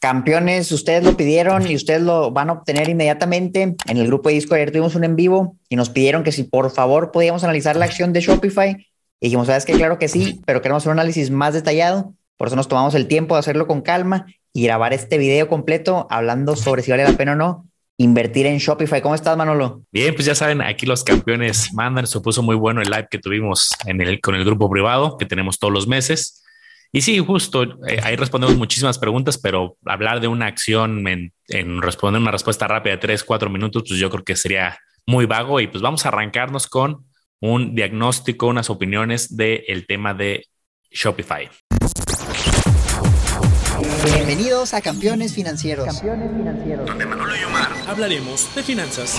Campeones, ustedes lo pidieron y ustedes lo van a obtener inmediatamente. En el grupo de Discord ayer tuvimos un en vivo y nos pidieron que si por favor podíamos analizar la acción de Shopify. Y dijimos, sabes que claro que sí, pero queremos un análisis más detallado. Por eso nos tomamos el tiempo de hacerlo con calma y grabar este video completo hablando sobre si vale la pena o no invertir en Shopify. ¿Cómo estás, Manolo? Bien, pues ya saben, aquí los campeones mandan. Se puso muy bueno el live que tuvimos en el, con el grupo privado que tenemos todos los meses. Y sí, justo eh, ahí respondemos muchísimas preguntas, pero hablar de una acción en, responder una respuesta rápida de tres, cuatro minutos, pues yo creo que sería muy vago. Y pues vamos a arrancarnos con un diagnóstico, unas opiniones del tema de Shopify. Bienvenidos a Campeones Financieros. Campeones Financieros. Donde Manolo y Omar hablaremos de finanzas.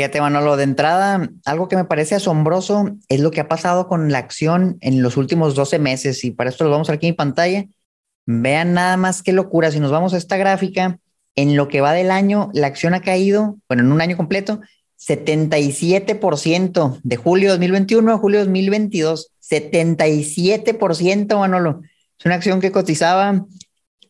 Fíjate, Manolo, de entrada, algo que me parece asombroso es lo que ha pasado con la acción en los últimos 12 meses. Y para esto lo vamos a ver aquí en pantalla. Vean nada más qué locura. Si nos vamos a esta gráfica, en lo que va del año, la acción ha caído, bueno, en un año completo, 77% de julio 2021 a julio 2022. 77%, Manolo. Es una acción que cotizaba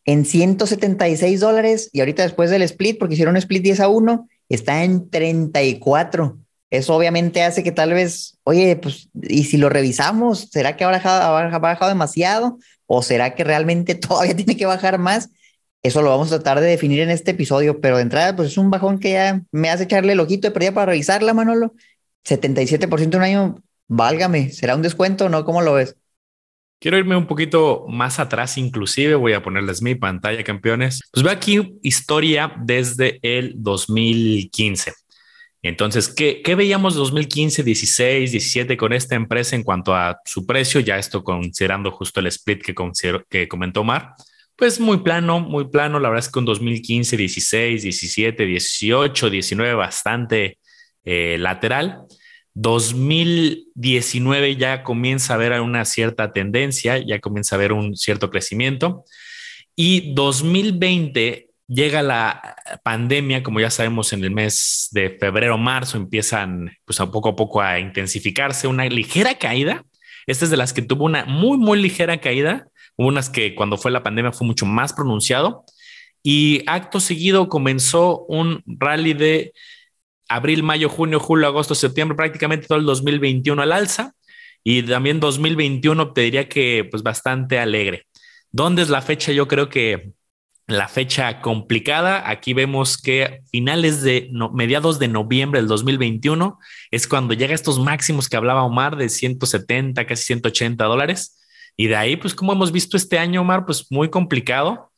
en 176 dólares y ahorita después del split, porque hicieron un split 10 a 1, está en 34. Eso obviamente hace que tal vez, oye, pues, y si lo revisamos, ¿será que ha bajado, demasiado? ¿O será que realmente todavía tiene que bajar más? Eso lo vamos a tratar de definir en este episodio, pero de entrada, pues es un bajón que ya me hace echarle el ojito de pérdida para revisarla, Manolo. 77% un año, válgame, ¿será un descuento o no? ¿Cómo lo ves? Quiero irme un poquito más atrás, inclusive voy a ponerles mi pantalla, campeones. Pues veo aquí historia desde el 2015. Entonces, ¿qué, qué veíamos 2015, 16, 17 con esta empresa en cuanto a su precio? Ya esto considerando justo el split que, que comentó Mar. Pues muy plano, muy plano. La verdad es que en 2015, 16, 17, 18, 19, bastante eh, lateral. 2019 ya comienza a ver una cierta tendencia, ya comienza a ver un cierto crecimiento. Y 2020 llega la pandemia, como ya sabemos, en el mes de febrero, marzo, empiezan pues a poco a poco a intensificarse, una ligera caída. Esta es de las que tuvo una muy, muy ligera caída. Hubo unas que cuando fue la pandemia fue mucho más pronunciado. Y acto seguido comenzó un rally de abril, mayo, junio, julio, agosto, septiembre, prácticamente todo el 2021 al alza. Y también 2021 te diría que pues bastante alegre. ¿Dónde es la fecha? Yo creo que la fecha complicada, aquí vemos que finales de mediados de noviembre del 2021 es cuando llega estos máximos que hablaba Omar de 170, casi 180 dólares. Y de ahí, pues como hemos visto este año, Omar, pues muy complicado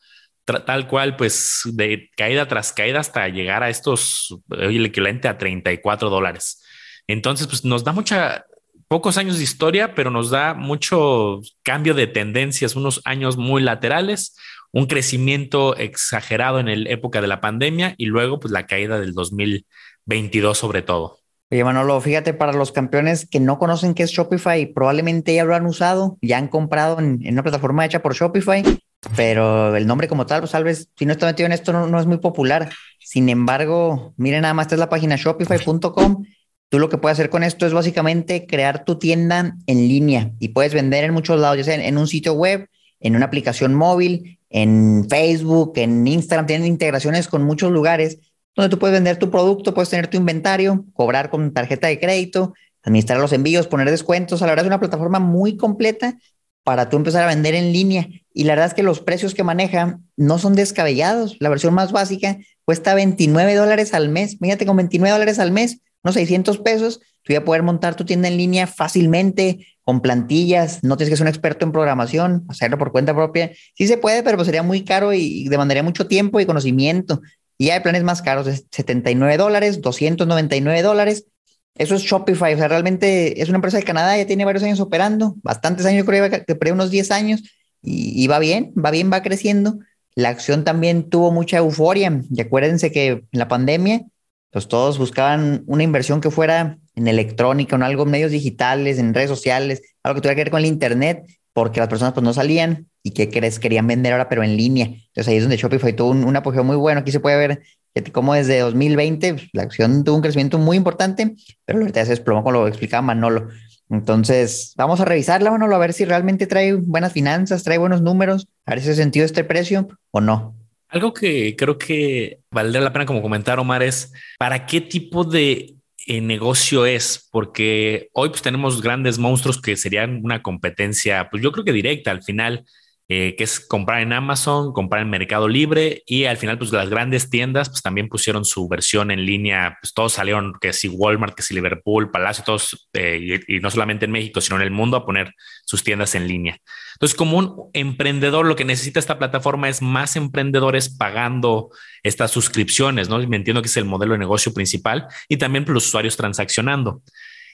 tal cual, pues de caída tras caída hasta llegar a estos, el equivalente a 34 dólares. Entonces, pues nos da mucha, pocos años de historia, pero nos da mucho cambio de tendencias, unos años muy laterales, un crecimiento exagerado en la época de la pandemia y luego pues la caída del 2022 sobre todo. Oye, Manolo, fíjate, para los campeones que no conocen qué es Shopify, probablemente ya lo han usado, ya han comprado en, en una plataforma hecha por Shopify pero el nombre como tal, pues tal vez si no está metido en esto no, es muy popular. Sin embargo, miren nada más, esta es la página shopify.com. Tú lo que puedes hacer con esto es básicamente crear tu tienda en línea y puedes vender en muchos lados, ya sea en, un sitio web, en una aplicación móvil, en Facebook, en Instagram, tienen integraciones con muchos lugares donde tú puedes vender tu producto, puedes tener tu inventario, cobrar con tarjeta de crédito, administrar los envíos, poner descuentos. A la verdad es una plataforma muy completa para tú empezar a vender en línea. Y la verdad es que los precios que maneja no son descabellados. La versión más básica cuesta 29 dólares al mes. Fíjate, con 29 dólares al mes, unos 600 pesos, tú vas a poder montar tu tienda en línea fácilmente, con plantillas. No tienes que ser un experto en programación, hacerlo por cuenta propia. Sí se puede, pero sería muy caro y demandaría mucho tiempo y conocimiento. Y hay planes más caros de 79 dólares, 299 dólares eso es Shopify, o sea, realmente es una empresa de Canadá, ya tiene varios años operando, bastantes años, creo que por unos 10 años, y, va bien, va bien, va creciendo. La acción también tuvo mucha euforia, y acuérdense que en la pandemia pues todos buscaban una inversión que fuera en electrónica, en algo, medios digitales, en redes sociales, algo que tuviera que ver con el Internet, porque las personas pues no salían y que querían vender ahora, pero en línea. Entonces ahí es donde Shopify tuvo un apogeo muy bueno. Aquí se puede ver cómo desde 2020 pues, la acción tuvo un crecimiento muy importante, pero ahorita se desplomó como lo explicaba Manolo. Entonces, vamos a revisarla, Manolo, a ver si realmente trae buenas finanzas, trae buenos números, a ver si ha sentido este precio o no. Algo que creo que valdría la pena como comentar, Omar, es para qué tipo de eh, negocio es, porque hoy pues tenemos grandes monstruos que serían una competencia, pues yo creo que directa al final eh, que es comprar en Amazon, comprar en Mercado Libre y al final pues las grandes tiendas pues también pusieron su versión en línea, pues todos salieron, que si Walmart, que si Liverpool, Palacio, todos, eh, y, no solamente en México, sino en el mundo a poner sus tiendas en línea. Entonces como un emprendedor lo que necesita esta plataforma es más emprendedores pagando estas suscripciones, ¿no? Me entiendo que es el modelo de negocio principal y también pues, los usuarios transaccionando.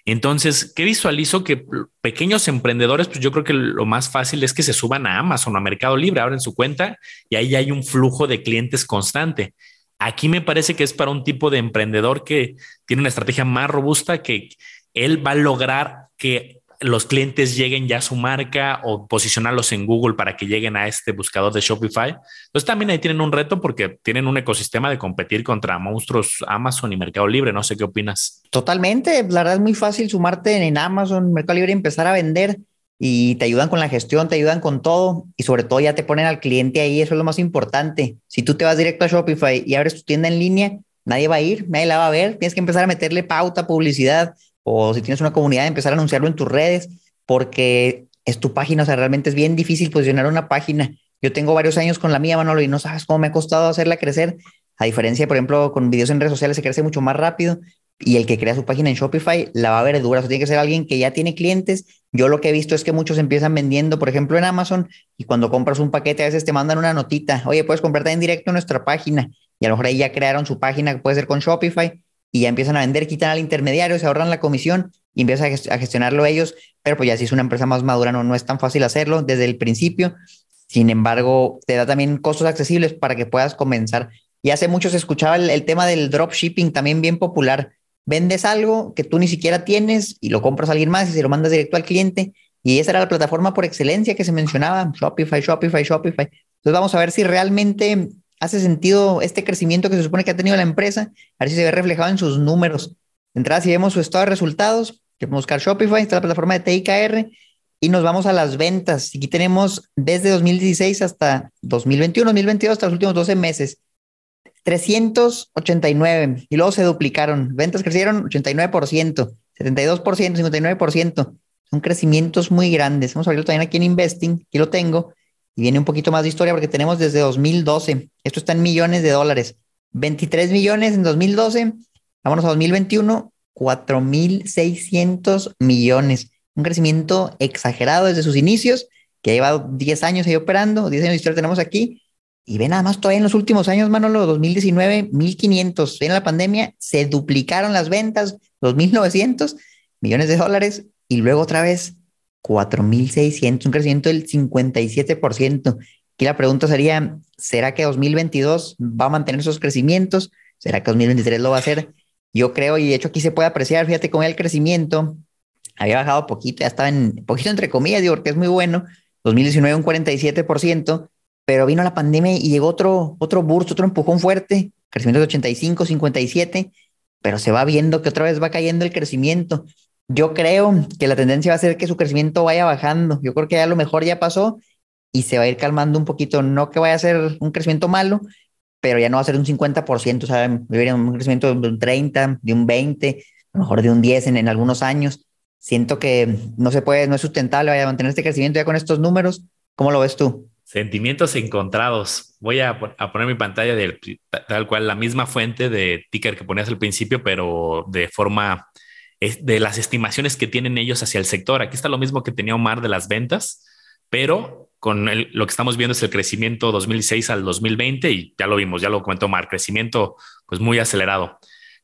Entonces, ¿qué visualizo? Que pequeños emprendedores, pues yo creo que lo más fácil es que se suban a Amazon, a Mercado Libre, abren su cuenta y ahí hay un flujo de clientes constante. Aquí me parece que es para un tipo de emprendedor que tiene una estrategia más robusta que él va a lograr que los clientes lleguen ya a su marca o posicionarlos en Google para que lleguen a este buscador de Shopify. Entonces también ahí tienen un reto porque tienen un ecosistema de competir contra monstruos Amazon y Mercado Libre. No sé qué opinas. Totalmente. La verdad es muy fácil sumarte en Amazon, Mercado Libre y empezar a vender y te ayudan con la gestión, te ayudan con todo y sobre todo ya te ponen al cliente ahí. Eso es lo más importante. Si tú te vas directo a Shopify y abres tu tienda en línea, nadie va a ir, nadie la va a ver. Tienes que empezar a meterle pauta, publicidad o si tienes una comunidad, empezar a anunciarlo en tus redes, porque es tu página, o sea, realmente es bien difícil posicionar una página. Yo tengo varios años con la mía, Manolo, y no sabes cómo me ha costado hacerla crecer. A diferencia, por ejemplo, con videos en redes sociales se crece mucho más rápido y el que crea su página en Shopify la va a ver dura. O sea, tiene que ser alguien que ya tiene clientes. Yo lo que he visto es que muchos empiezan vendiendo, por ejemplo, en Amazon y cuando compras un paquete a veces te mandan una notita. Oye, puedes comprarte en directo en nuestra página y a lo mejor ahí ya crearon su página que puede ser con Shopify y ya empiezan a vender, quitan al intermediario, se ahorran la comisión y empiezan a gestionarlo ellos, pero pues ya si es una empresa más madura no, no es tan fácil hacerlo desde el principio. Sin embargo, te da también costos accesibles para que puedas comenzar. Y hace mucho se escuchaba el, tema del dropshipping, también bien popular. Vendes algo que tú ni siquiera tienes y lo compras a alguien más y se lo mandas directo al cliente. Y esa era la plataforma por excelencia que se mencionaba, Shopify, Shopify, Shopify. Entonces vamos a ver si realmente hace sentido este crecimiento que se supone que ha tenido la empresa, a ver si se ve reflejado en sus números. De entrada, si vemos su estado de resultados, podemos buscar Shopify, está la plataforma de TIKR, y nos vamos a las ventas. Aquí tenemos desde 2016 hasta 2021, 2022, hasta los últimos 12 meses. 389 y luego se duplicaron. Ventas crecieron 89%, 72%, 59%. Son crecimientos muy grandes. Vamos a también aquí en Investing. Aquí lo tengo. Y viene un poquito más de historia porque tenemos desde 2012. Esto está en millones de dólares. 23 millones en 2012. Vámonos a 2021. 4.600 millones. Un crecimiento exagerado desde sus inicios, que ha llevado 10 años ahí operando. 10 años de historia tenemos aquí. Y ve nada más todavía en los últimos años, Manolo, 2019, 1.500. En la pandemia se duplicaron las ventas, 2.900 millones de dólares. Y luego otra vez 4.600, un crecimiento del 57%. Aquí la pregunta sería, ¿será que 2022 va a mantener esos crecimientos? ¿Será que 2023 lo va a hacer? Yo creo, y de hecho aquí se puede apreciar, fíjate cómo el crecimiento había bajado poquito, ya estaba en poquito entre comillas, digo, porque es muy bueno. 2019 un 47%, pero vino la pandemia y llegó otro, otro burst, otro empujón fuerte, crecimiento de 85, 57, pero se va viendo que otra vez va cayendo el crecimiento. Yo creo que la tendencia va a ser que su crecimiento vaya bajando. Yo creo que ya lo mejor ya pasó y se va a ir calmando un poquito. No que vaya a ser un crecimiento malo, pero ya no va a ser un 50%, o sea, un crecimiento de un 30, de un 20, a lo mejor de un 10 en, en algunos años. Siento que no se puede, no es sustentable vaya a mantener este crecimiento ya con estos números. ¿Cómo lo ves tú? Sentimientos encontrados. Voy a, a poner mi pantalla de tal cual la misma fuente de ticker que ponías al principio, pero de forma de las estimaciones que tienen ellos hacia el sector. Aquí está lo mismo que tenía Omar de las ventas, pero con lo que estamos viendo es el crecimiento 2006 al 2020 y ya lo vimos, ya lo comentó Omar, crecimiento pues muy acelerado.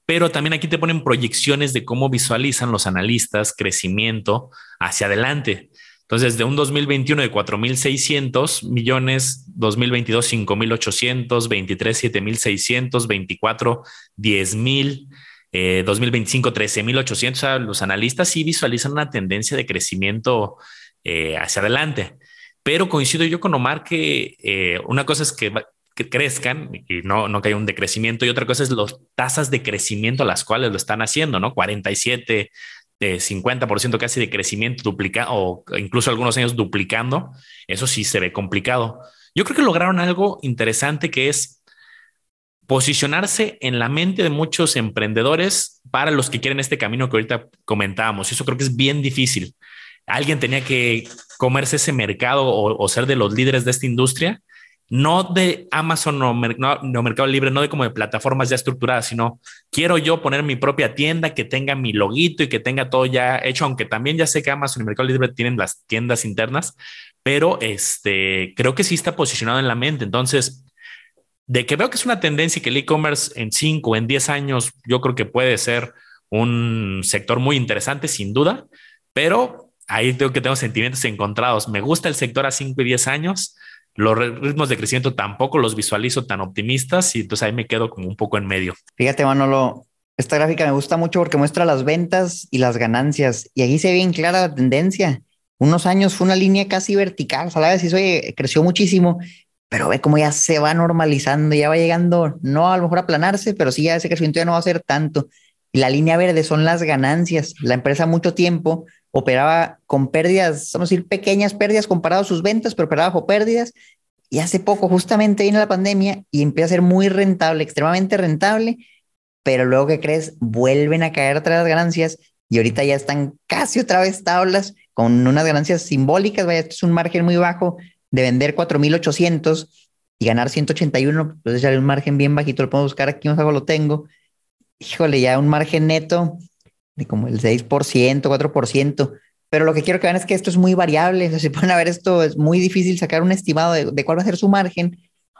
Pero también aquí te ponen proyecciones de cómo visualizan los analistas crecimiento hacia adelante. Entonces, de un 2021 de 4.600 millones, 2022 5.800, 23 7.600, 24 10.000, eh, 2025 13.800. O sea, los analistas sí visualizan una tendencia de crecimiento eh, hacia adelante. Pero coincido yo con Omar que eh, una cosa es que, que, crezcan y no, no que haya un decrecimiento y otra cosa es las tasas de crecimiento a las cuales lo están haciendo, ¿no? 47, de 50% casi de crecimiento duplicado o incluso algunos años duplicando, eso sí se ve complicado. Yo creo que lograron algo interesante que es posicionarse en la mente de muchos emprendedores para los que quieren este camino que ahorita comentábamos. Eso creo que es bien difícil. Alguien tenía que comerse ese mercado o, ser de los líderes de esta industria no de Amazon o, Mercado Libre, no de como de plataformas ya estructuradas, sino quiero yo poner mi propia tienda que tenga mi loguito y que tenga todo ya hecho, aunque también ya sé que Amazon y Mercado Libre tienen las tiendas internas, pero este, creo que sí está posicionado en la mente. Entonces, de que veo que es una tendencia y que el e-commerce en 5 o en 10 años, yo creo que puede ser un sector muy interesante, sin duda, pero ahí tengo que tengo sentimientos encontrados. Me gusta el sector a 5 y 10 años los ritmos de crecimiento tampoco los visualizo tan optimistas y entonces ahí me quedo como un poco en medio. Fíjate, Manolo, esta gráfica me gusta mucho porque muestra las ventas y las ganancias y ahí se ve bien clara la tendencia. Unos años fue una línea casi vertical, ¿sabes? Y oye, creció muchísimo, pero ve cómo ya se va normalizando, ya va llegando, no a lo mejor a aplanarse, pero sí ya ese crecimiento ya no va a ser tanto. La línea verde son las ganancias. La empresa mucho tiempo operaba con pérdidas, vamos a decir, pequeñas pérdidas comparado a sus ventas, pero operaba bajo pérdidas. Y hace poco, justamente viene la pandemia y empieza a ser muy rentable, extremadamente rentable, pero luego que crees, vuelven a caer otra las ganancias y ahorita ya están casi otra vez tablas con unas ganancias simbólicas. Vaya, esto es un margen muy bajo de vender 4.800 y ganar 181, entonces ya un margen bien bajito, lo puedo buscar aquí, no sé lo tengo. Híjole, ya un margen neto de como el 6%, 4%. Pero lo que quiero que vean es que esto es muy variable. si se pueden ver esto, es muy difícil sacar un estimado de, cuál va a ser su margen,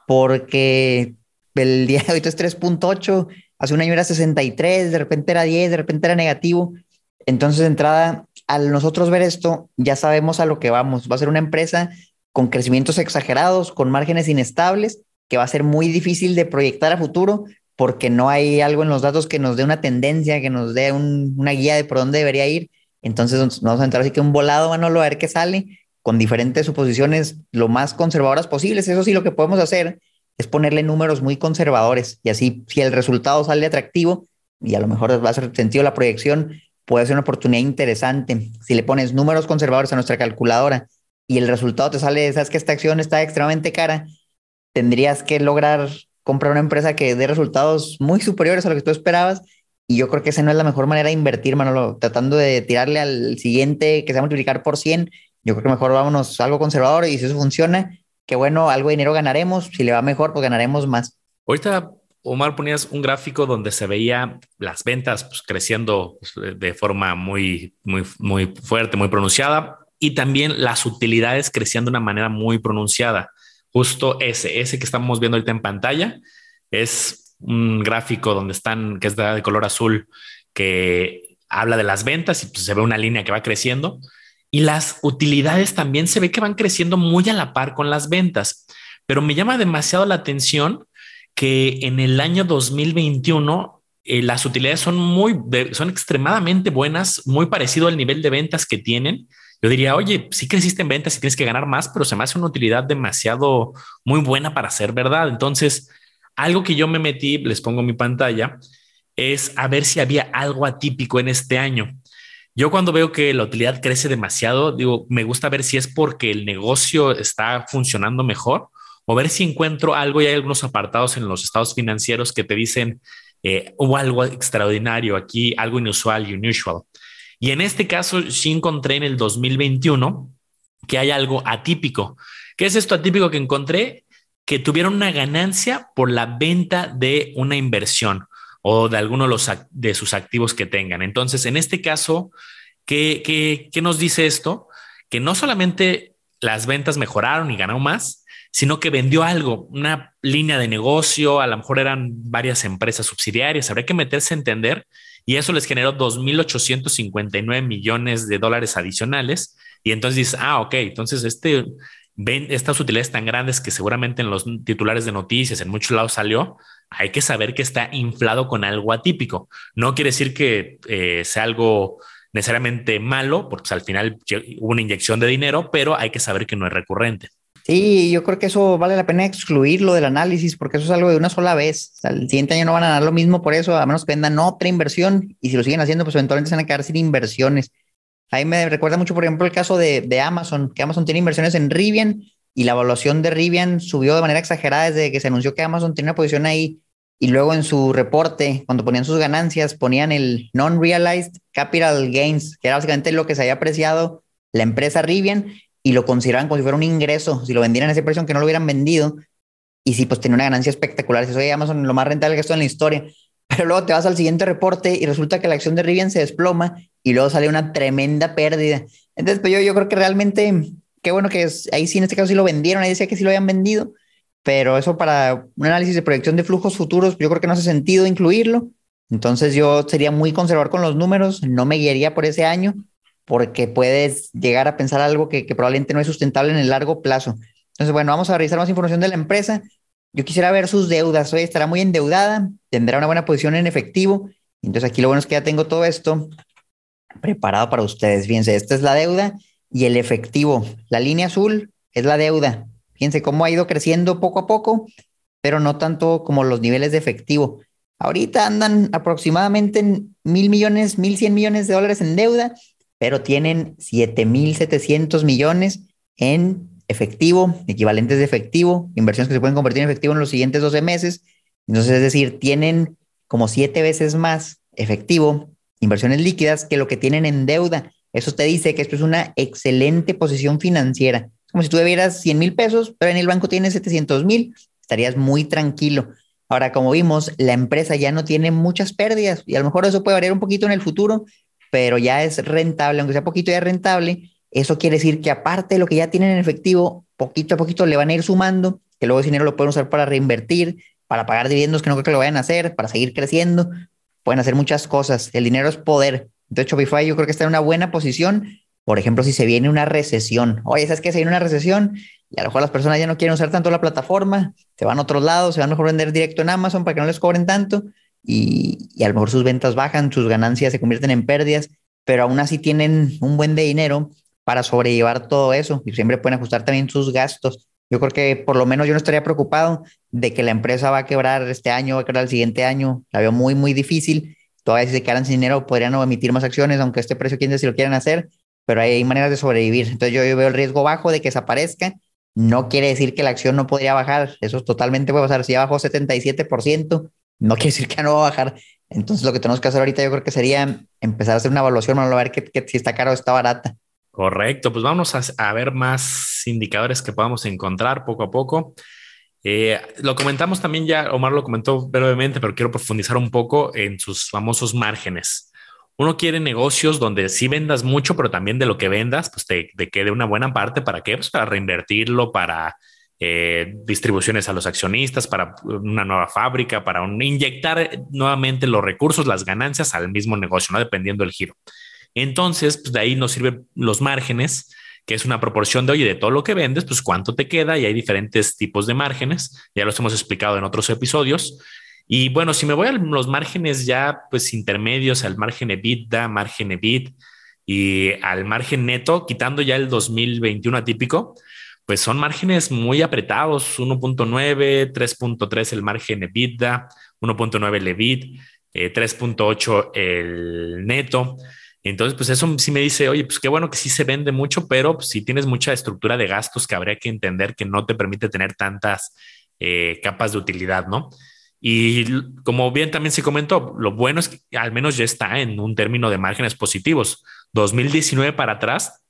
porque el día de hoy es 3.8, hace un año era 63, de repente era 10, de repente era negativo. Entonces, de entrada, al nosotros ver esto, ya sabemos a lo que vamos. Va a ser una empresa con crecimientos exagerados, con márgenes inestables, que va a ser muy difícil de proyectar a futuro, porque no hay algo en los datos que nos dé una tendencia, que nos dé una guía de por dónde debería ir. Entonces nos vamos a entrar así que un volado, Manolo, a ver qué sale con diferentes suposiciones lo más conservadoras posibles. Eso sí, lo que podemos hacer es ponerle números muy conservadores y así si el resultado sale atractivo y a lo mejor va a ser sentido la proyección, puede ser una oportunidad interesante. Si le pones números conservadores a nuestra calculadora y el resultado te sale, sabes que esta acción está extremadamente cara, tendrías que lograr comprar una empresa que dé resultados muy superiores a lo que tú esperabas. Y yo creo que esa no es la mejor manera de invertir, Manolo, tratando de tirarle al siguiente que se va a multiplicar por 100. Yo creo que mejor vámonos algo conservador y si eso funciona, qué bueno, algo de dinero ganaremos. Si le va mejor, pues ganaremos más. Ahorita, Omar, ponías un gráfico donde se veía las ventas pues, creciendo pues, de forma muy, muy, muy fuerte, muy pronunciada y también las utilidades creciendo de una manera muy pronunciada justo ese, ese que estamos viendo ahorita en pantalla, es un gráfico donde están, que es de color azul, que habla de las ventas y pues, se ve una línea que va creciendo. Y las utilidades también se ve que van creciendo muy a la par con las ventas. Pero me llama demasiado la atención que en el año 2021 eh, las utilidades son muy, son extremadamente buenas, muy parecido al nivel de ventas que tienen yo diría, oye, sí creciste en ventas y tienes que ganar más, pero se me hace una utilidad demasiado muy buena para ser verdad. Entonces, algo que yo me metí, les pongo mi pantalla, es a ver si había algo atípico en este año. Yo cuando veo que la utilidad crece demasiado, digo, me gusta ver si es porque el negocio está funcionando mejor o ver si encuentro algo y hay algunos apartados en los estados financieros que te dicen eh, hubo algo extraordinario aquí, algo inusual, unusual. Y en este caso sí encontré en el 2021 que hay algo atípico. ¿Qué es esto atípico que encontré? Que tuvieron una ganancia por la venta de una inversión o de alguno de, sus activos que tengan. Entonces, en este caso, ¿qué, qué, qué nos dice esto? Que no solamente las ventas mejoraron y ganó más, sino que vendió algo, una línea de negocio, a lo mejor eran varias empresas subsidiarias, habría que meterse a entender y eso les generó 2.859 millones de dólares adicionales Y entonces dices, ah, ok, entonces este, ven estas utilidades tan grandes que seguramente en los titulares de noticias, en muchos lados salió, hay que saber que está inflado con algo atípico. No quiere decir que eh, sea algo necesariamente malo, porque pues, al final hubo una inyección de dinero, pero hay que saber que no es recurrente. Sí, yo creo que eso vale la pena excluirlo del análisis porque eso es algo de una sola vez. el siguiente año no van a dar lo mismo por eso, a menos que vendan otra inversión y si lo siguen haciendo, pues eventualmente se van a quedar sin inversiones. Ahí me recuerda mucho, por ejemplo, el caso de, de Amazon, que Amazon tiene inversiones en Rivian y la evaluación de Rivian subió de manera exagerada desde que se anunció que Amazon tiene una posición ahí y luego en su reporte, cuando ponían sus ganancias, ponían el non-realized capital gains, que era básicamente lo que se había apreciado la empresa Rivian y lo consideraban como si fuera un ingreso, si lo vendieran a ese precio, aunque no lo hubieran vendido, y si pues tenía una ganancia espectacular, eso Amazon lo más rentable que esto en la historia, pero luego te vas al siguiente reporte y resulta que la acción de Rivian se desploma y luego sale una tremenda pérdida. Entonces, pues yo, yo creo que realmente, qué bueno que es, ahí sí en este caso sí lo vendieron, ahí decía que sí lo habían vendido, pero eso para un análisis de proyección de flujos futuros, yo creo que no hace sentido incluirlo. Entonces yo sería muy conservador con los números, no me guiaría por ese año, porque puedes llegar a pensar algo que, probablemente no es sustentable en el largo plazo. Entonces, bueno, vamos a revisar más información de la empresa. Yo quisiera ver sus deudas. Hoy estará muy endeudada, tendrá una buena posición en efectivo. Entonces, aquí lo bueno es que ya tengo todo esto preparado para ustedes. Fíjense, esta es la deuda y el efectivo. La línea azul es la deuda. Fíjense cómo ha ido creciendo poco a poco, pero no tanto como los niveles de efectivo. Ahorita andan aproximadamente en mil millones, mil cien millones de dólares en deuda pero tienen 7.700 millones en efectivo, equivalentes de efectivo, inversiones que se pueden convertir en efectivo en los siguientes 12 meses. Entonces, es decir, tienen como siete veces más efectivo, inversiones líquidas, que lo que tienen en deuda. Eso te dice que esto es una excelente posición financiera. Como si tú debieras 100 mil pesos, pero en el banco tienes 700 mil, estarías muy tranquilo. Ahora, como vimos, la empresa ya no tiene muchas pérdidas y a lo mejor eso puede variar un poquito en el futuro, pero ya es rentable, aunque sea poquito ya rentable, eso quiere decir que aparte de lo que ya tienen en efectivo, poquito a poquito le van a ir sumando, que luego ese dinero lo pueden usar para reinvertir, para pagar dividendos que no creo que lo vayan a hacer, para seguir creciendo, pueden hacer muchas cosas. El dinero es poder. Entonces Shopify yo creo que está en una buena posición. Por ejemplo, si se viene una recesión, oye, ¿sabes qué? Se viene una recesión y a lo mejor las personas ya no quieren usar tanto la plataforma, se van a otros lados, se van a mejor vender directo en Amazon para que no les cobren tanto y, a lo mejor sus ventas bajan, sus ganancias se convierten en pérdidas, pero aún así tienen un buen de dinero para sobrellevar todo eso y siempre pueden ajustar también sus gastos. Yo creo que por lo menos yo no estaría preocupado de que la empresa va a quebrar este año, va a quebrar el siguiente año. La veo muy, muy difícil. Todavía si se quedan sin dinero podrían emitir más acciones, aunque este precio quién sabe si lo quieren hacer, pero hay maneras de sobrevivir. Entonces yo, yo, veo el riesgo bajo de que desaparezca. No quiere decir que la acción no podría bajar. Eso es totalmente puede pasar. Si ya bajó 77%, no quiere decir que no va a bajar. Entonces, lo que tenemos que hacer ahorita yo creo que sería empezar a hacer una evaluación, a ver si está caro o está barata. Correcto, pues vamos a, ver más indicadores que podamos encontrar poco a poco. Eh, lo comentamos también ya, Omar lo comentó brevemente, pero quiero profundizar un poco en sus famosos márgenes. Uno quiere negocios donde sí vendas mucho, pero también de lo que vendas, pues te, te quede una buena parte para qué? Pues para reinvertirlo, para eh, distribuciones a los accionistas, para una nueva fábrica, para inyectar nuevamente los recursos, las ganancias al mismo negocio, ¿no? Dependiendo del giro. Entonces, pues de ahí nos sirven los márgenes, que es una proporción de, oye, de todo lo que vendes, pues cuánto te queda y hay diferentes tipos de márgenes. Ya los hemos explicado en otros episodios. Y bueno, si me voy a los márgenes ya, pues intermedios, al margen EBITDA, margen EBIT y al margen neto, quitando ya el 2021 atípico, pues son márgenes muy apretados, 1.9, 3.3 el margen EBITDA, 1.9 el EBIT, 3.8 el neto. Entonces, pues eso sí me dice, oye, pues qué bueno que sí se vende mucho, pero si tienes mucha estructura de gastos que habría que entender que no te permite tener tantas eh, capas de utilidad, ¿no? Y como bien también se comentó, lo bueno es que al menos ya está en un término de márgenes positivos. 2019 para atrás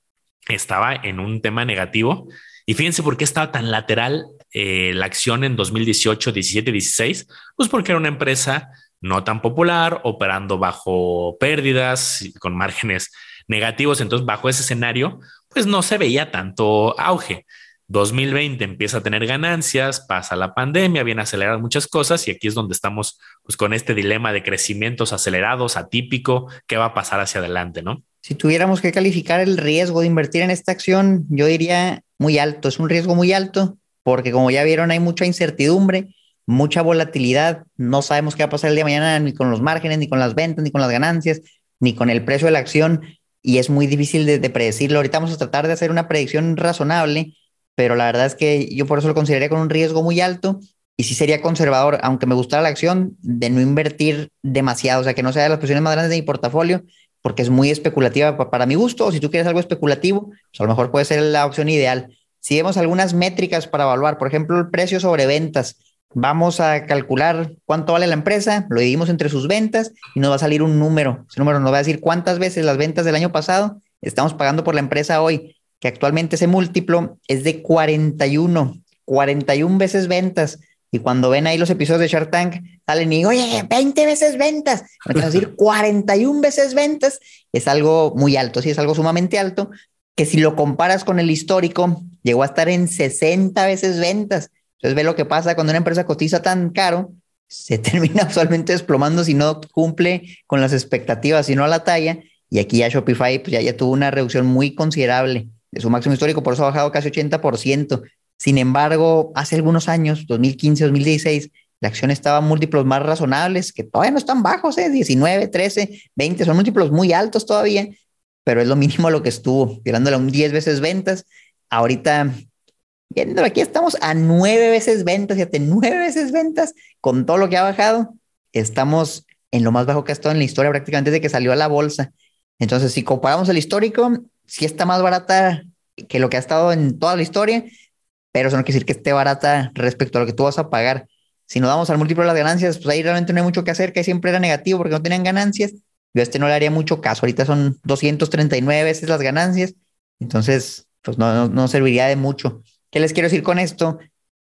estaba en un tema negativo y fíjense por qué estaba tan lateral eh, la acción en 2018, 17, 16, pues porque era una empresa no tan popular, operando bajo pérdidas, con márgenes negativos. Entonces, bajo ese escenario, pues no se veía tanto auge. 2020 empieza a tener ganancias, pasa la pandemia, viene a acelerar muchas cosas y aquí es donde estamos pues con este dilema de crecimientos acelerados, atípico, qué va a pasar hacia adelante, ¿no? Si tuviéramos que calificar el riesgo de invertir en esta acción, yo diría muy alto. Es un riesgo muy alto porque como ya vieron hay mucha incertidumbre, mucha volatilidad. No sabemos qué va a pasar el día de mañana ni con los márgenes, ni con las ventas, ni con las ganancias, ni con el precio de la acción. Y es muy difícil de, de predecirlo. Ahorita vamos a tratar de hacer una predicción razonable, pero la verdad es que yo por eso lo consideraría con un riesgo muy alto y sí sería conservador, aunque me gustara la acción, de no invertir demasiado, o sea, que no sea de las posiciones más grandes de mi portafolio, porque es muy especulativa para mi gusto, o si tú quieres algo especulativo, pues a lo mejor puede ser la opción ideal. Si vemos algunas métricas para evaluar, por ejemplo, el precio sobre ventas, vamos a calcular cuánto vale la empresa, lo dividimos entre sus ventas y nos va a salir un número. Ese número nos va a decir cuántas veces las ventas del año pasado estamos pagando por la empresa hoy, que actualmente ese múltiplo es de 41, 41 veces ventas. Y cuando ven ahí los episodios de Shark Tank, salen y oye, 20 veces ventas, es decir, 41 veces ventas, es algo muy alto, sí, es algo sumamente alto, que si lo comparas con el histórico, llegó a estar en 60 veces ventas. Entonces ve lo que pasa cuando una empresa cotiza tan caro, se termina usualmente desplomando si no cumple con las expectativas, si no a la talla. Y aquí ya Shopify pues ya, ya tuvo una reducción muy considerable de su máximo histórico, por eso ha bajado casi 80%. Sin embargo, hace algunos años, 2015, 2016, la acción estaba en múltiplos más razonables, que todavía no están bajos, ¿eh? 19, 13, 20, son múltiplos muy altos todavía, pero es lo mínimo lo que estuvo, tirándole un 10 veces ventas. Ahorita, viendo aquí, estamos a 9 veces ventas, fíjate, 9 veces ventas con todo lo que ha bajado. Estamos en lo más bajo que ha estado en la historia prácticamente desde que salió a la bolsa. Entonces, si comparamos el histórico, sí está más barata que lo que ha estado en toda la historia, pero eso no quiere decir que esté barata respecto a lo que tú vas a pagar. Si nos damos al múltiplo de las ganancias, pues ahí realmente no hay mucho que hacer, que siempre era negativo porque no tenían ganancias. Yo a este no le haría mucho caso. Ahorita son 239 veces las ganancias. Entonces, pues no, no, serviría de mucho. ¿Qué les quiero decir con esto?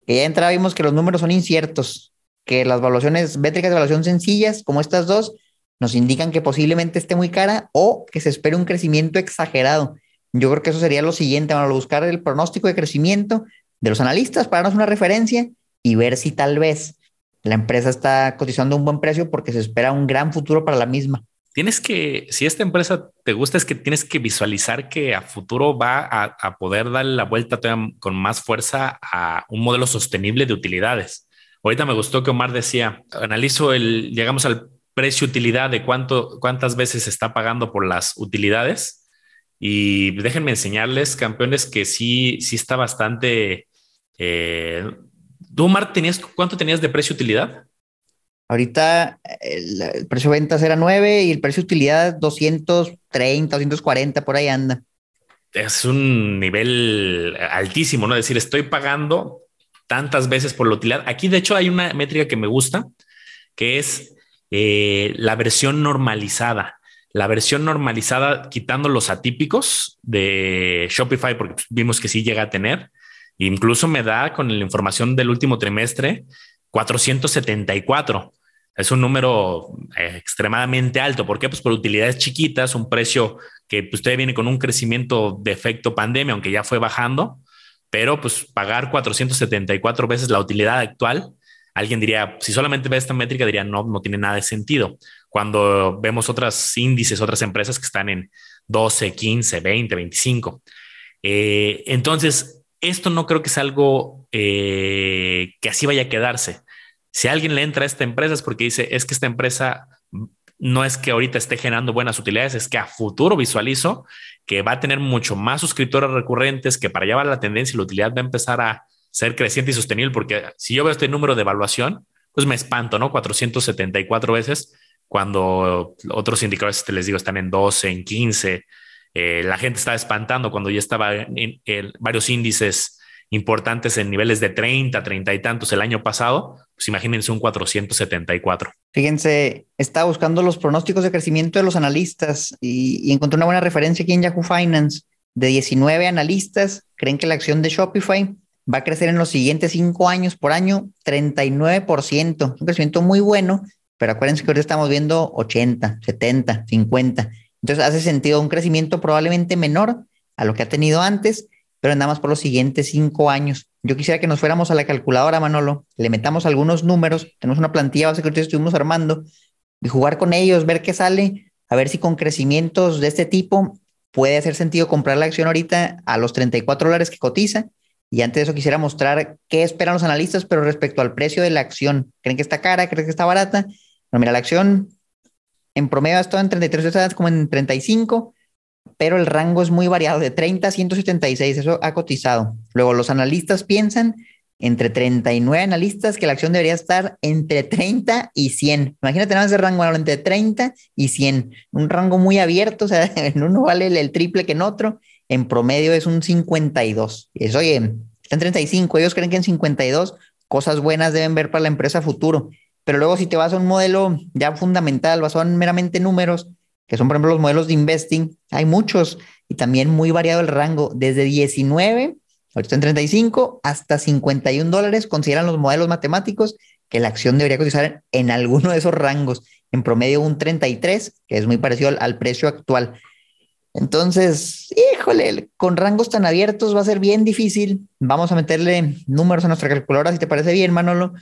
Que ya entrada vimos que los números son inciertos, que las evaluaciones, métricas de evaluación sencillas, como estas dos, nos indican que posiblemente esté muy cara o que se espere un crecimiento exagerado. Yo creo que eso sería lo siguiente, a buscar el pronóstico de crecimiento de los analistas para darnos una referencia y ver si tal vez la empresa está cotizando un buen precio porque se espera un gran futuro para la misma. Tienes que, si esta empresa te gusta, es que tienes que visualizar que a futuro va a, poder darle la vuelta con más fuerza a un modelo sostenible de utilidades. Ahorita me gustó que Omar decía, analizo el, llegamos al precio utilidad de cuánto, cuántas veces se está pagando por las utilidades. Y déjenme enseñarles, campeones, que sí, sí está bastante eh, ¿Tú, Mar, tenías, cuánto tenías de precio utilidad? Ahorita el, precio de ventas era 9 y el precio de utilidad 230, 240, por ahí anda. Es un nivel altísimo, ¿no? Es decir, estoy pagando tantas veces por la utilidad. Aquí, de hecho, hay una métrica que me gusta, que es eh, la versión normalizada. La versión normalizada, quitando los atípicos de Shopify, porque vimos que sí llega a tener, Incluso me da con la información del último trimestre 474. Es un número eh, extremadamente alto. ¿Por qué? Pues por utilidades chiquitas, un precio que pues, usted viene con un crecimiento de efecto pandemia, aunque ya fue bajando, pero pues pagar 474 veces la utilidad actual, alguien diría, si solamente ve esta métrica, diría, no, no tiene nada de sentido. Cuando vemos otras índices, otras empresas que están en 12, 15, 20, 25. entonces, esto no creo que sea algo eh, que así vaya a quedarse. Si alguien le entra a esta empresa es porque dice, es que esta empresa no es que ahorita esté generando buenas utilidades, es que a futuro visualizo que va a tener mucho más suscriptores recurrentes, que para allá va la tendencia y la utilidad va a empezar a ser creciente y sostenible, porque si yo veo este número de evaluación, pues me espanto, ¿no? 474 veces, cuando otros indicadores, te les digo, están en 12, en 15, eh, la gente estaba espantando cuando ya estaba en, varios índices importantes en niveles de 30, 30 y tantos el año pasado, pues imagínense un 474. Fíjense, estaba buscando los pronósticos de crecimiento de los analistas y, y, encontré una buena referencia aquí en Yahoo Finance. De 19 analistas, creen que la acción de Shopify va a crecer en los siguientes cinco años por año 39%. Un crecimiento muy bueno, pero acuérdense que ahorita estamos viendo 80, 70, 50. Entonces hace sentido un crecimiento probablemente menor a lo que ha tenido antes, pero nada más por los siguientes cinco años. Yo quisiera que nos fuéramos a la calculadora, Manolo, le metamos algunos números, tenemos una plantilla base que estuvimos armando, y jugar con ellos, ver qué sale, a ver si con crecimientos de este tipo puede hacer sentido comprar la acción ahorita a los 34 dólares que cotiza. Y antes de eso quisiera mostrar qué esperan los analistas, pero respecto al precio de la acción. ¿Creen que está cara? ¿Creen que está barata? Bueno, mira, la acción en promedio ha estado en 33 dólares como en 35, pero el rango es muy variado, de 30 a 176, eso ha cotizado. Luego los analistas piensan entre 39 analistas que la acción debería estar entre 30 y 100. Imagínate nada más ese rango, entre 30 y 100. Un rango muy abierto, o sea, en uno vale el, triple que en otro. En promedio es un 52. Y eso, oye, está en 35. Ellos creen que en 52 cosas buenas deben ver para la empresa futuro. Pero luego si te vas a un modelo ya fundamental, basado en meramente números, que son por ejemplo los modelos de investing, hay muchos y también muy variado el rango, desde 19 ahorita en 35 hasta 51 dólares, consideran los modelos matemáticos que la acción debería cotizar en alguno de esos rangos, en promedio un 33, que es muy parecido al, precio actual. Entonces, híjole, con rangos tan abiertos va a ser bien difícil. Vamos a meterle números a nuestra calculadora, si te parece bien, Manolo,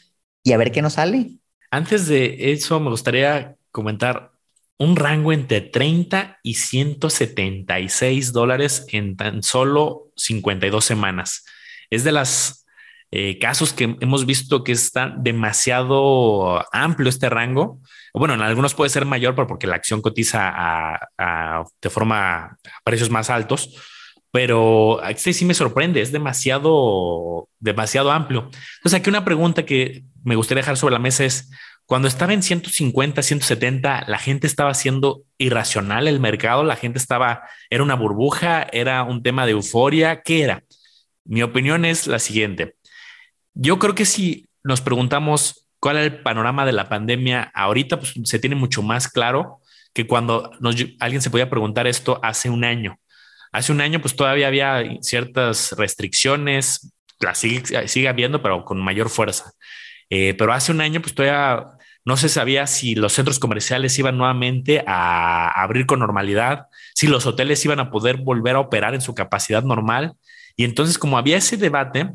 y a ver qué nos sale. Antes de eso, me gustaría comentar un rango entre 30 y 176 dólares en tan solo 52 semanas. Es de los eh, casos que hemos visto que está demasiado amplio este rango. Bueno, en algunos puede ser mayor porque la acción cotiza de forma a precios más altos, pero este sí me sorprende, es demasiado, demasiado amplio. Entonces, aquí una pregunta que me gustaría dejar sobre la mesa es, cuando estaba en 150, 170, la gente estaba siendo irracional el mercado, la gente estaba, era una burbuja, era un tema de euforia, ¿qué era? Mi opinión es la siguiente. Yo creo que si nos preguntamos cuál es el panorama de la pandemia ahorita, pues se tiene mucho más claro que cuando alguien se podía preguntar esto hace un año. Hace un año, pues todavía había ciertas restricciones, las sigue, sigue habiendo, pero con mayor fuerza. Eh, pero hace un año, pues todavía no se sabía si los centros comerciales iban nuevamente a abrir con normalidad, si los hoteles iban a poder volver a operar en su capacidad normal. Y entonces, como había ese debate,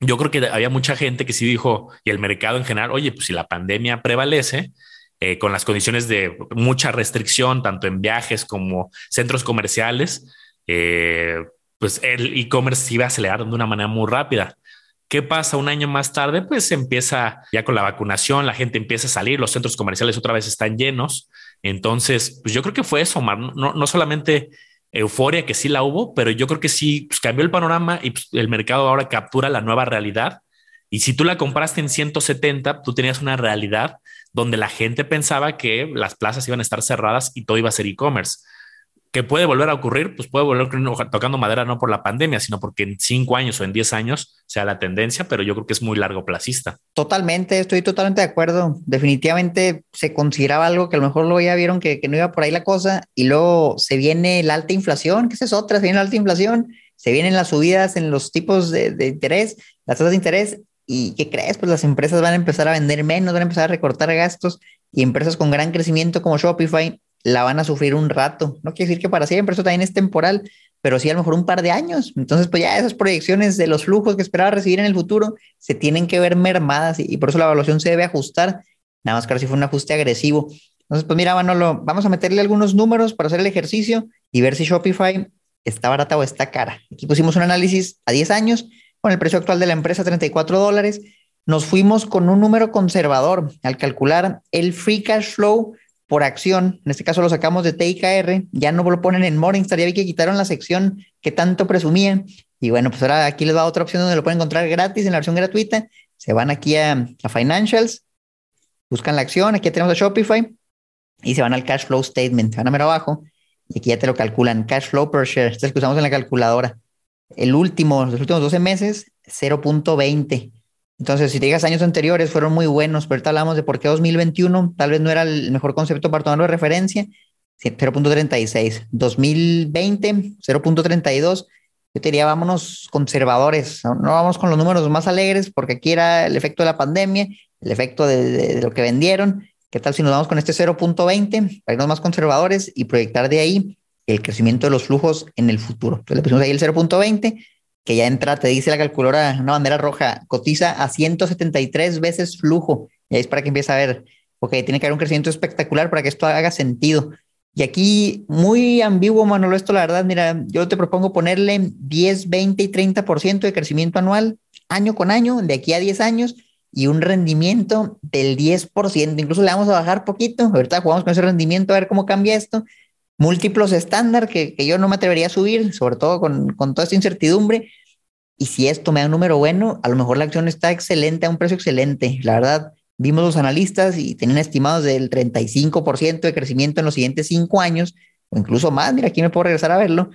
yo creo que había mucha gente que sí dijo, y el mercado en general, oye, pues si la pandemia prevalece, eh, con las condiciones de mucha restricción, tanto en viajes como centros comerciales, eh, pues el e-commerce iba a acelerar de una manera muy rápida. ¿Qué pasa un año más tarde? Pues empieza ya con la vacunación, la gente empieza a salir, los centros comerciales otra vez están llenos. Entonces, pues yo creo que fue eso, Omar. No, no solamente euforia, que sí la hubo, pero yo creo que sí pues, cambió el panorama y pues, el mercado ahora captura la nueva realidad. Y si tú la compraste en 170, tú tenías una realidad donde la gente pensaba que las plazas iban a estar cerradas y todo iba a ser e-commerce que puede volver a ocurrir, pues puede volver tocando madera no por la pandemia, sino porque en cinco años o en diez años sea la tendencia, pero yo creo que es muy largo placista. Totalmente, estoy totalmente de acuerdo. Definitivamente se consideraba algo que a lo mejor luego ya vieron que, no iba por ahí la cosa y luego se viene la alta inflación, que esa es otra, se viene la alta inflación, se vienen las subidas en los tipos de, de interés, las tasas de interés ¿Y qué crees? Pues las empresas van a empezar a vender menos, van a empezar a recortar gastos y empresas con gran crecimiento como Shopify la van a sufrir un rato. No quiere decir que para siempre, eso también es temporal, pero sí a lo mejor un par de años. Entonces, pues ya esas proyecciones de los flujos que esperaba recibir en el futuro se tienen que ver mermadas y, por eso la evaluación se debe ajustar. Nada más que si fue un ajuste agresivo. Entonces, pues mira, vamos a meterle algunos números para hacer el ejercicio y ver si Shopify está barata o está cara. Aquí pusimos un análisis a 10 años con el precio actual de la empresa, 34 dólares. Nos fuimos con un número conservador al calcular el free cash flow por acción, en este caso lo sacamos de TIKR, ya no lo ponen en Morningstar, ya vi que quitaron la sección que tanto presumía. Y bueno, pues ahora aquí les va otra opción donde lo pueden encontrar gratis en la versión gratuita. Se van aquí a, Financials, buscan la acción, aquí tenemos a Shopify y se van al Cash Flow Statement, van a ver abajo y aquí ya te lo calculan. Cash Flow per share, este es que usamos en la calculadora. El último, los últimos 12 meses, 0.20. Entonces, si te digas años anteriores fueron muy buenos, pero ahorita hablamos de por qué 2021 tal vez no era el mejor concepto para tomarlo de referencia, 0.36. 2020, 0.32. Yo te diría, vámonos conservadores, no vamos con los números más alegres, porque aquí era el efecto de la pandemia, el efecto de, lo que vendieron. ¿Qué tal si nos vamos con este 0.20 para irnos más conservadores y proyectar de ahí el crecimiento de los flujos en el futuro? Entonces le pusimos ahí el 0.20 que ya entra, te dice la calculadora, una bandera roja, cotiza a 173 veces flujo. Y ahí es para que empiece a ver, ok, tiene que haber un crecimiento espectacular para que esto haga sentido. Y aquí muy ambiguo, Manolo, esto la verdad, mira, yo te propongo ponerle 10, 20 y 30% de crecimiento anual, año con año, de aquí a 10 años, y un rendimiento del 10%. Incluso le vamos a bajar poquito. Ahorita jugamos con ese rendimiento a ver cómo cambia esto. Múltiplos estándar que, que yo no me atrevería a subir, sobre todo con, con toda esta incertidumbre. Y si esto me da un número bueno, a lo mejor la acción está excelente, a un precio excelente. La verdad, vimos los analistas y tenían estimados del 35% de crecimiento en los siguientes cinco años, o incluso más. Mira, aquí me puedo regresar a verlo.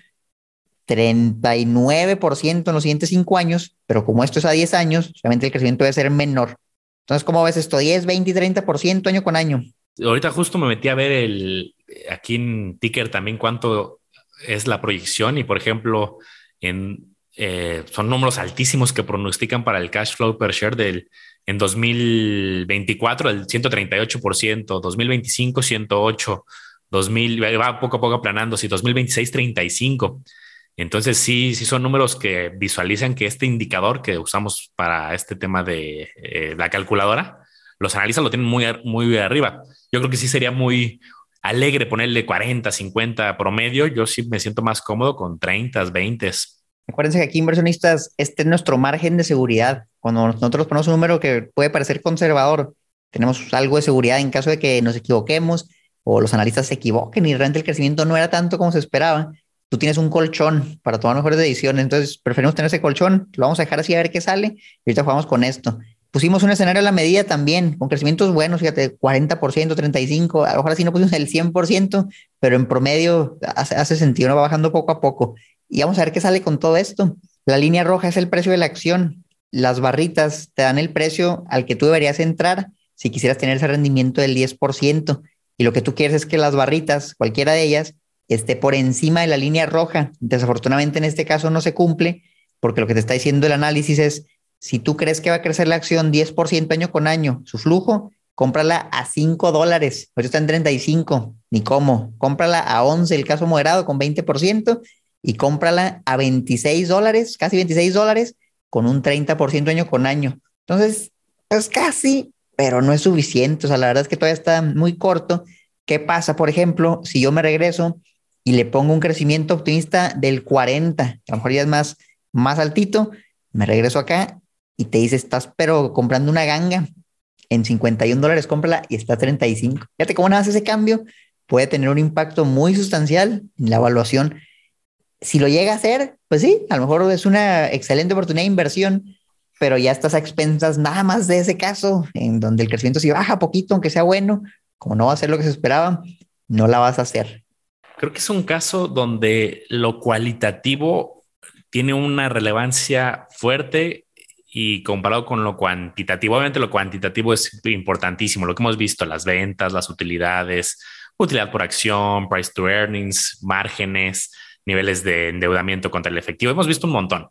39% en los siguientes cinco años, pero como esto es a 10 años, obviamente el crecimiento debe ser menor. Entonces, ¿cómo ves esto? 10, 20 y 30% año con año. Ahorita justo me metí a ver el, aquí en Ticker también cuánto es la proyección y, por ejemplo, en, eh, son números altísimos que pronostican para el cash flow per share del, en 2024 el 138%, 2025 108, 2000 va poco a poco aplanando, si 2026 35. Entonces sí, sí son números que visualizan que este indicador que usamos para este tema de eh, la calculadora, los analistas lo tienen muy, muy arriba. Yo creo que sí sería muy alegre ponerle 40, 50 promedio. Yo sí me siento más cómodo con 30, 20. Acuérdense que aquí inversionistas, este es nuestro margen de seguridad. Cuando nosotros ponemos un número que puede parecer conservador, tenemos algo de seguridad en caso de que nos equivoquemos o los analistas se equivoquen y realmente el crecimiento no era tanto como se esperaba tú tienes un colchón para tomar mejores decisiones, entonces preferimos tener ese colchón, lo vamos a dejar así a ver qué sale, y ahorita jugamos con esto. Pusimos un escenario a la medida también, con crecimientos buenos, fíjate, 40%, 35%, a lo mejor así no pusimos el 100%, pero en promedio hace, hace sentido, no va bajando poco a poco. Y vamos a ver qué sale con todo esto. La línea roja es el precio de la acción, las barritas te dan el precio al que tú deberías entrar si quisieras tener ese rendimiento del 10%. Y lo que tú quieres es que las barritas, cualquiera de ellas, esté por encima de la línea roja. Desafortunadamente en este caso no se cumple porque lo que te está diciendo el análisis es, si tú crees que va a crecer la acción 10% año con año, su flujo, cómprala a 5 dólares, hoy está en 35, ni cómo, cómprala a 11 el caso moderado con 20% y cómprala a 26 dólares, casi 26 dólares con un 30% año con año. Entonces, es casi, pero no es suficiente, o sea, la verdad es que todavía está muy corto. ¿Qué pasa, por ejemplo, si yo me regreso y le pongo un crecimiento optimista del 40, a lo mejor ya es más, más altito, me regreso acá y te dice, estás pero comprando una ganga en 51 dólares, cómprala y está a 35. Fíjate cómo nada más ese cambio puede tener un impacto muy sustancial en la evaluación. Si lo llega a hacer, pues sí, a lo mejor es una excelente oportunidad de inversión, pero ya estás a expensas nada más de ese caso, en donde el crecimiento si baja poquito, aunque sea bueno, como no va a ser lo que se esperaba, no la vas a hacer. Creo que es un caso donde lo cualitativo tiene una relevancia fuerte y comparado con lo cuantitativo, obviamente lo cuantitativo es importantísimo, lo que hemos visto, las ventas, las utilidades, utilidad por acción, price to earnings, márgenes, niveles de endeudamiento contra el efectivo, hemos visto un montón.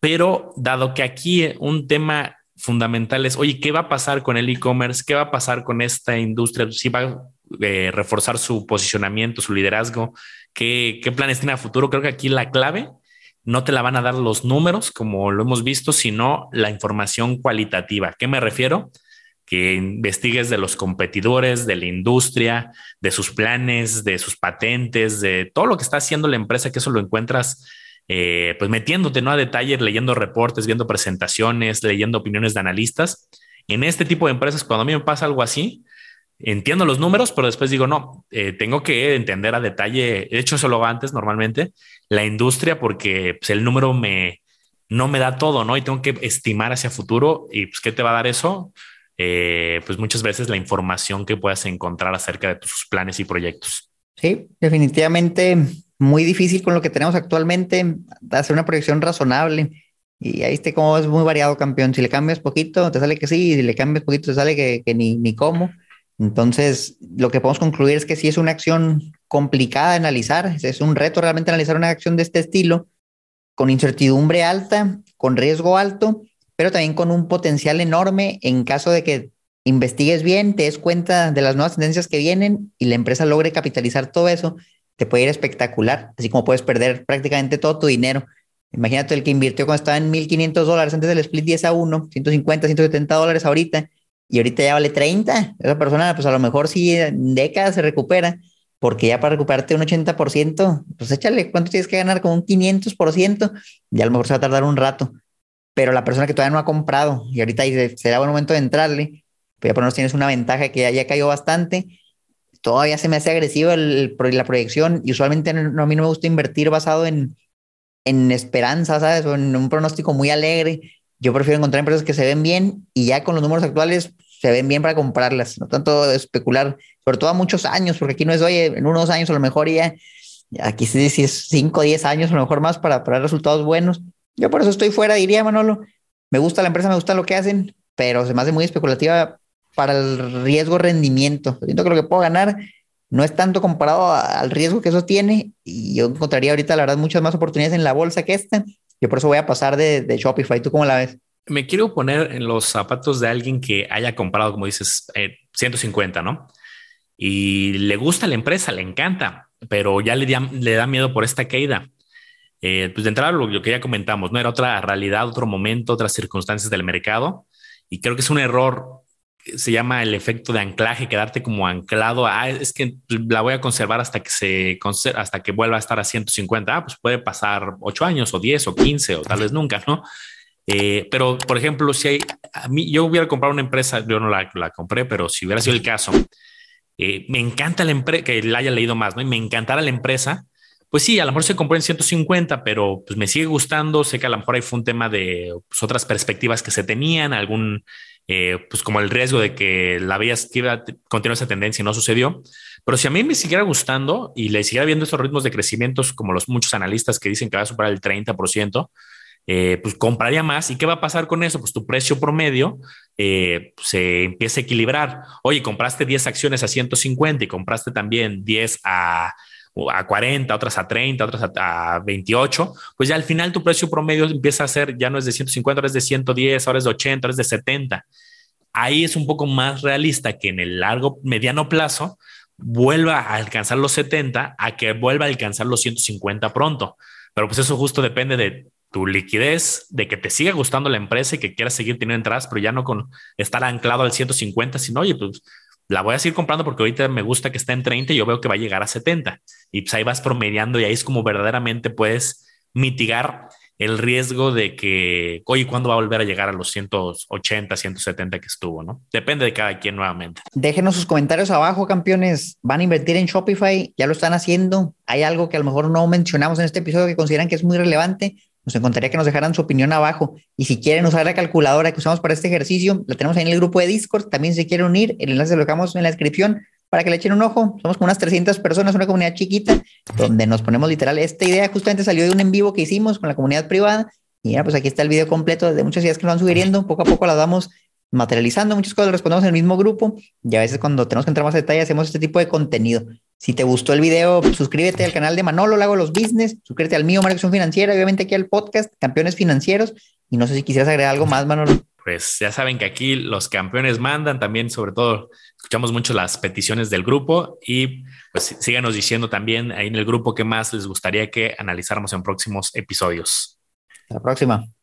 Pero dado que aquí un tema fundamental es, oye, ¿qué va a pasar con el e-commerce? ¿Qué va a pasar con esta industria? Si va eh, reforzar su posicionamiento, su liderazgo, ¿Qué, planes tiene a futuro. Creo que aquí la clave no te la van a dar los números, como lo hemos visto, sino la información cualitativa. ¿Qué me refiero? Que investigues de los competidores, de la industria, de sus planes, de sus patentes, de todo lo que está haciendo la empresa, que eso lo encuentras eh, pues metiéndote ¿no? a detalle, leyendo reportes, viendo presentaciones, leyendo opiniones de analistas. En este tipo de empresas, cuando a mí me pasa algo así, entiendo los números, pero después digo, no, eh, tengo que entender a detalle, he hecho eso lo antes normalmente, la industria, porque pues, el número me, no me da todo, ¿no? Y tengo que estimar hacia futuro y pues, ¿qué te va a dar eso? Eh, pues muchas veces la información que puedas encontrar acerca de tus planes y proyectos. Sí, definitivamente muy difícil con lo que tenemos actualmente, hacer una proyección razonable. Y ahí está como es muy variado, campeón. Si le cambias poquito, te sale que sí, si le cambias poquito, te sale que, que ni, ni cómo. Entonces, lo que podemos concluir es que sí es una acción complicada de analizar, es un reto realmente analizar una acción de este estilo, con incertidumbre alta, con riesgo alto, pero también con un potencial enorme en caso de que investigues bien, te des cuenta de las nuevas tendencias que vienen y la empresa logre capitalizar todo eso, te puede ir espectacular, así como puedes perder prácticamente todo tu dinero. Imagínate el que invirtió cuando estaba en 1.500 dólares antes del split 10 a 1, 150, 170 dólares ahorita, y ahorita ya vale 30. Esa persona, pues a lo mejor sí décadas se recupera, porque ya para recuperarte un 80%, pues échale, ¿cuánto tienes que ganar? Como un 500%, y a lo mejor se va a tardar un rato. Pero la persona que todavía no ha comprado y ahorita dice, será buen momento de entrarle, pero ya por lo menos tienes una ventaja que ya, ya cayó bastante. Todavía se me hace agresivo el, la proyección y usualmente no, a mí no me gusta invertir basado en, en esperanza, ¿sabes? O en un pronóstico muy alegre. Yo prefiero encontrar empresas que se ven bien y ya con los números actuales se ven bien para comprarlas, no tanto especular, sobre todo a muchos años, porque aquí no es, oye, en unos años a lo mejor ya, aquí sí, es 5 o 10 años a lo mejor más para, para resultados buenos. Yo por eso estoy fuera, diría Manolo. Me gusta la empresa, me gusta lo que hacen, pero se me hace muy especulativa para el riesgo rendimiento. Siento que lo que puedo ganar no es tanto comparado al riesgo que eso tiene y yo encontraría ahorita la verdad muchas más oportunidades en la bolsa que esta. Yo por eso voy a pasar de, de Shopify. ¿Tú cómo la ves? Me quiero poner en los zapatos de alguien que haya comprado, como dices, 150, eh, ¿no? Y le gusta la empresa, le encanta, pero ya le, le da miedo por esta caída. Eh, pues de entrada lo, que ya comentamos, ¿no? Era otra realidad, otro momento, otras circunstancias del mercado. Y creo que es un error se llama el efecto de anclaje, quedarte como anclado a, es que la voy a conservar hasta que se hasta que vuelva a estar a 150. Ah, pues puede pasar 8 años o 10 o 15 o tal vez nunca, ¿no? Eh, pero, por ejemplo, si hay, a mí, yo hubiera comprado una empresa, yo no la, la compré, pero si hubiera sido el caso, eh, me encanta la empresa, que la haya leído más, ¿no? Y me encantara la empresa, pues sí, a lo mejor se compró en 150, pero pues me sigue gustando. Sé que a lo mejor ahí fue un tema de pues, otras perspectivas que se tenían, algún eh, pues como el riesgo de que la veías que iba a continuar esa tendencia y no sucedió. Pero si a mí me siguiera gustando y le siguiera viendo estos ritmos de crecimiento, como los muchos analistas que dicen que va a superar el 30%, eh, pues compraría más. ¿Y qué va a pasar con eso? Pues tu precio promedio eh, se empieza a equilibrar. Oye, compraste 10 acciones a 150 y compraste también 10 a a 40, otras a 30, otras a, 28, pues ya al final tu precio promedio empieza a ser, ya no es de 150, ahora es de 110, ahora es de 80, ahora es de 70. Ahí es un poco más realista que en el largo, mediano plazo vuelva a alcanzar los 70 a que vuelva a alcanzar los 150 pronto. Pero pues eso justo depende de tu liquidez, de que te siga gustando la empresa y que quieras seguir teniendo entradas, pero ya no con estar anclado al 150, sino, oye, pues la voy a seguir comprando porque ahorita me gusta que está en 30 y yo veo que va a llegar a 70. Y pues ahí vas promediando y ahí es como verdaderamente puedes mitigar el riesgo de que, oye, ¿cuándo va a volver a llegar a los 180, 170 que estuvo? ¿no? Depende de cada quien nuevamente. Déjenos sus comentarios abajo, campeones. ¿Van a invertir en Shopify? ¿Ya lo están haciendo? ¿Hay algo que a lo mejor no mencionamos en este episodio que consideran que es muy relevante? Nos encantaría que nos dejaran su opinión abajo. Y si quieren usar la calculadora que usamos para este ejercicio, la tenemos ahí en el grupo de Discord. También si quieren unir, el enlace lo dejamos en la descripción para que le echen un ojo. Somos como unas 300 personas, una comunidad chiquita, donde nos ponemos literal. Esta idea justamente salió de un en vivo que hicimos con la comunidad privada. Y ya, pues aquí está el video completo de muchas ideas que nos van sugiriendo. Poco a poco las vamos materializando. Muchas cosas las respondemos en el mismo grupo. Y a veces cuando tenemos que entrar más a detalle, hacemos este tipo de contenido. Si te gustó el video, suscríbete al canal de Manolo, Lago Los Business, suscríbete al mío, Marcación Financiera, y obviamente aquí al podcast, Campeones Financieros. Y no sé si quisieras agregar algo más, Manolo. Pues ya saben que aquí los campeones mandan, también sobre todo escuchamos mucho las peticiones del grupo y pues síganos diciendo también ahí en el grupo qué más les gustaría que analizáramos en próximos episodios. Hasta la próxima.